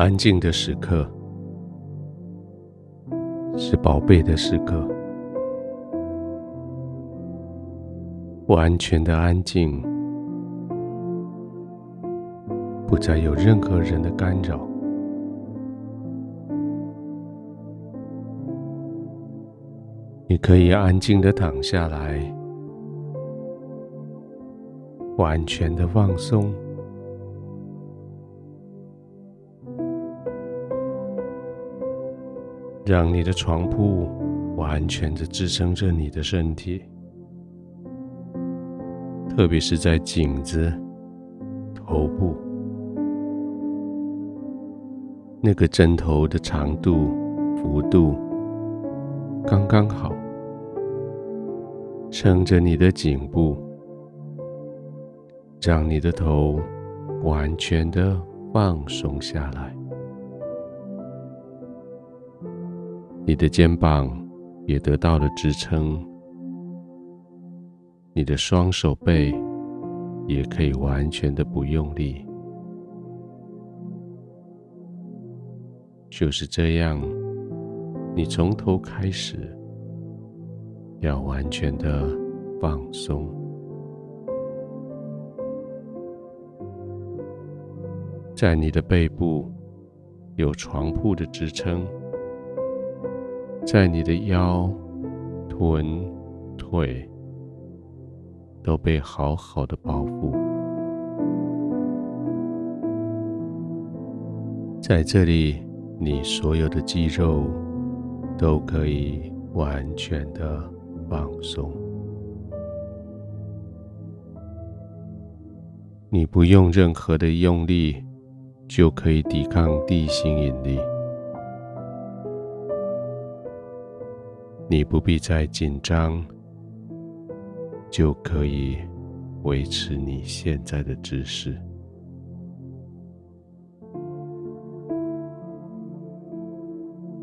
安静的时刻，是宝贝的时刻。完全的安静，不再有任何人的干扰。你可以安静的躺下来，完全的放松。让你的床铺完全的支撑着你的身体，特别是在颈子、头部，那个枕头的长度、幅度刚刚好，撑着你的颈部，让你的头完全的放松下来。你的肩膀也得到了支撑，你的双手背也可以完全的不用力，就是这样，你从头开始要完全的放松，在你的背部有床铺的支撑。在你的腰、臀、腿都被好好的包覆，在这里，你所有的肌肉都可以完全的放松，你不用任何的用力就可以抵抗地心引力。你不必再紧张，就可以维持你现在的姿势。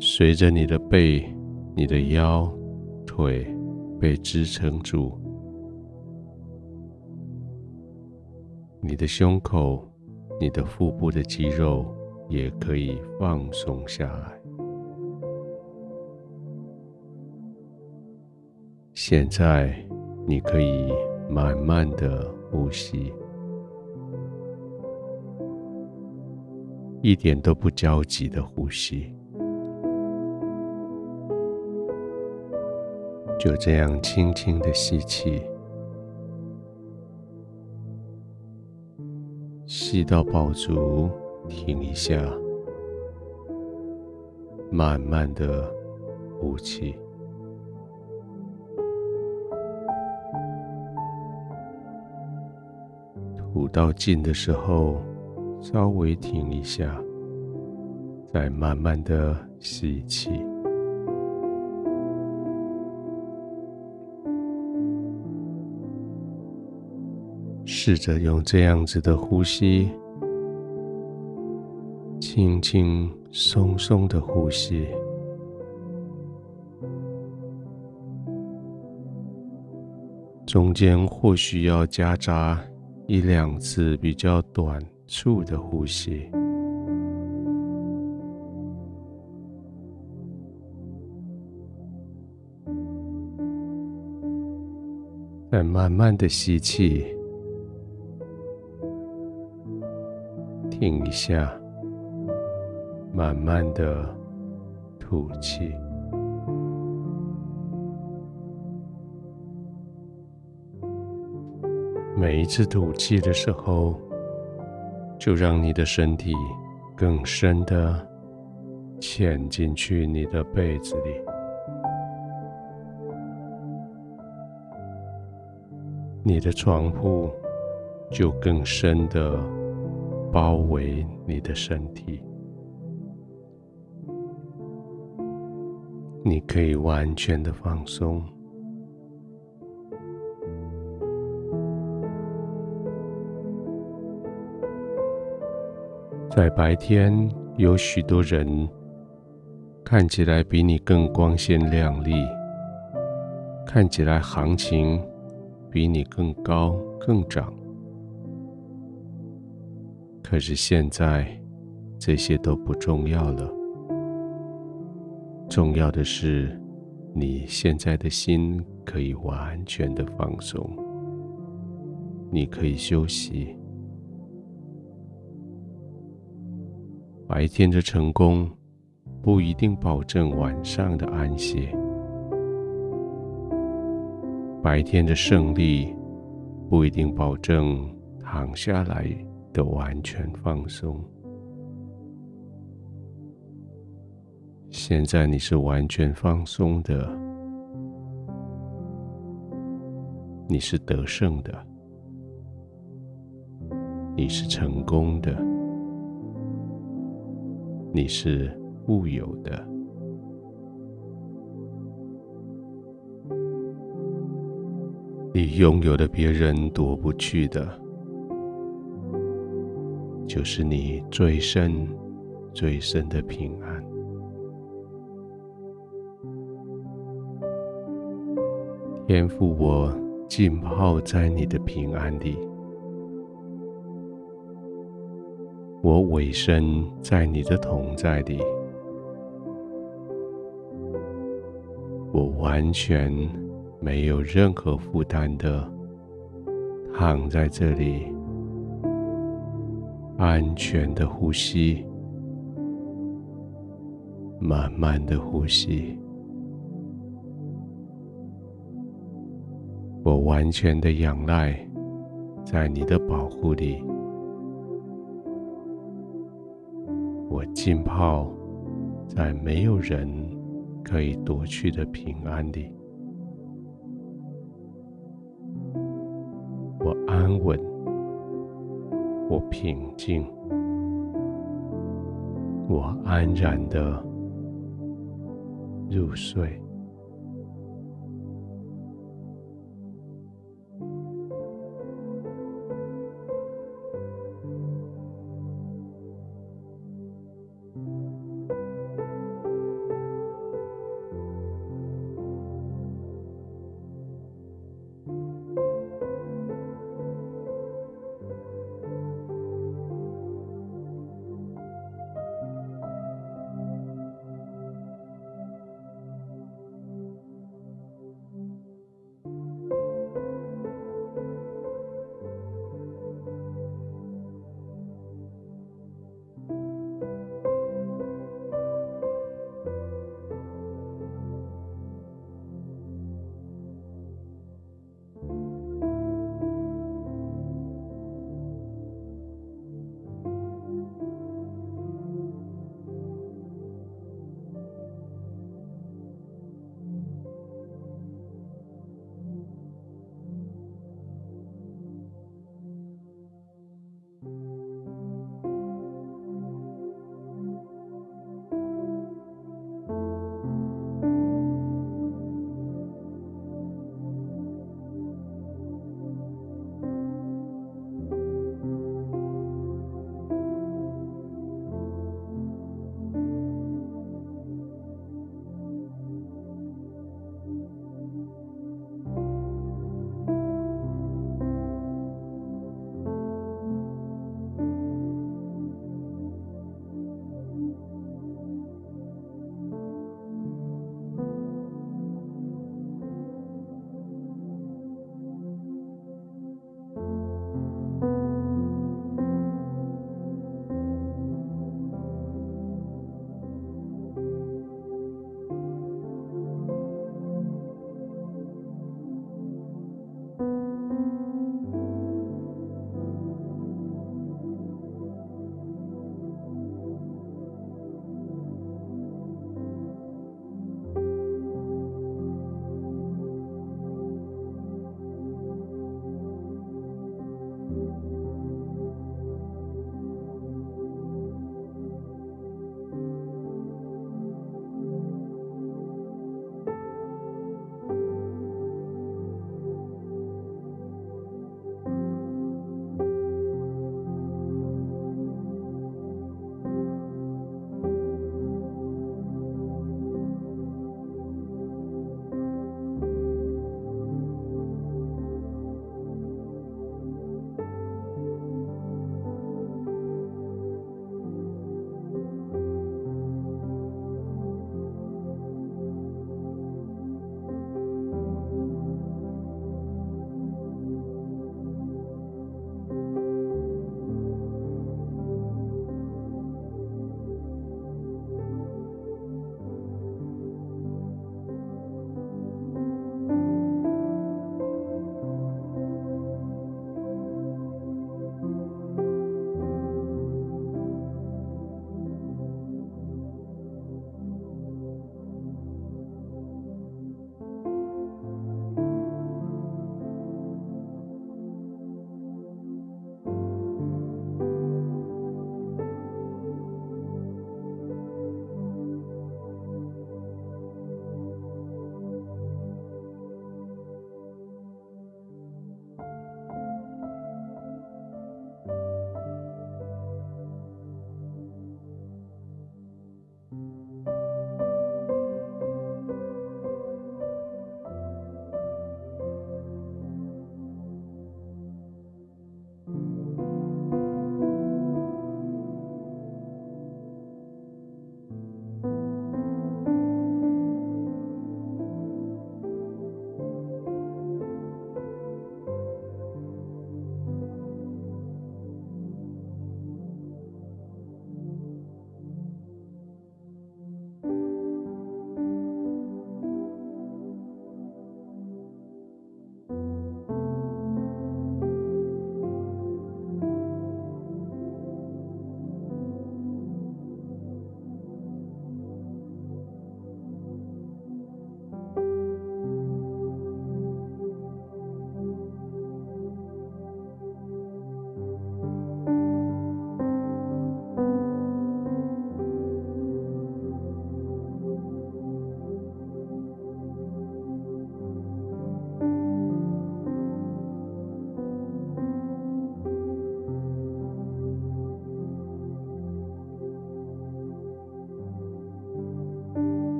随着你的背、你的腰、腿被支撑住，你的胸口、你的腹部的肌肉也可以放松下来。现在，你可以慢慢的呼吸，一点都不焦急的呼吸，就这样轻轻的吸气，吸到饱足，停一下，慢慢的呼气。吐到尽的时候，稍微停一下，再慢慢的吸气。试着用这样子的呼吸，轻轻松松的呼吸，中间或许要夹杂。一两次比较短促的呼吸，再慢慢的吸气，停一下，慢慢的吐气。每一次吐气的时候，就让你的身体更深的潜进去你的被子里，你的床铺就更深的包围你的身体，你可以完全的放松。在白天，有许多人看起来比你更光鲜亮丽，看起来行情比你更高更涨。可是现在，这些都不重要了。重要的是，你现在的心可以完全的放松，你可以休息。白天的成功不一定保证晚上的安歇，白天的胜利不一定保证躺下来的完全放松。现在你是完全放松的，你是得胜的，你是成功的，你是富有的，你拥有的别人夺不去的，就是你最深、最深的平安。天赋，我浸泡在你的平安里，我委身在你的同在里，我完全没有任何负担的躺在这里，安全的呼吸，慢慢的呼吸。我完全的仰赖在你的保护里，我浸泡在没有人可以夺去的平安里，我安稳，我平静，我安然的入睡。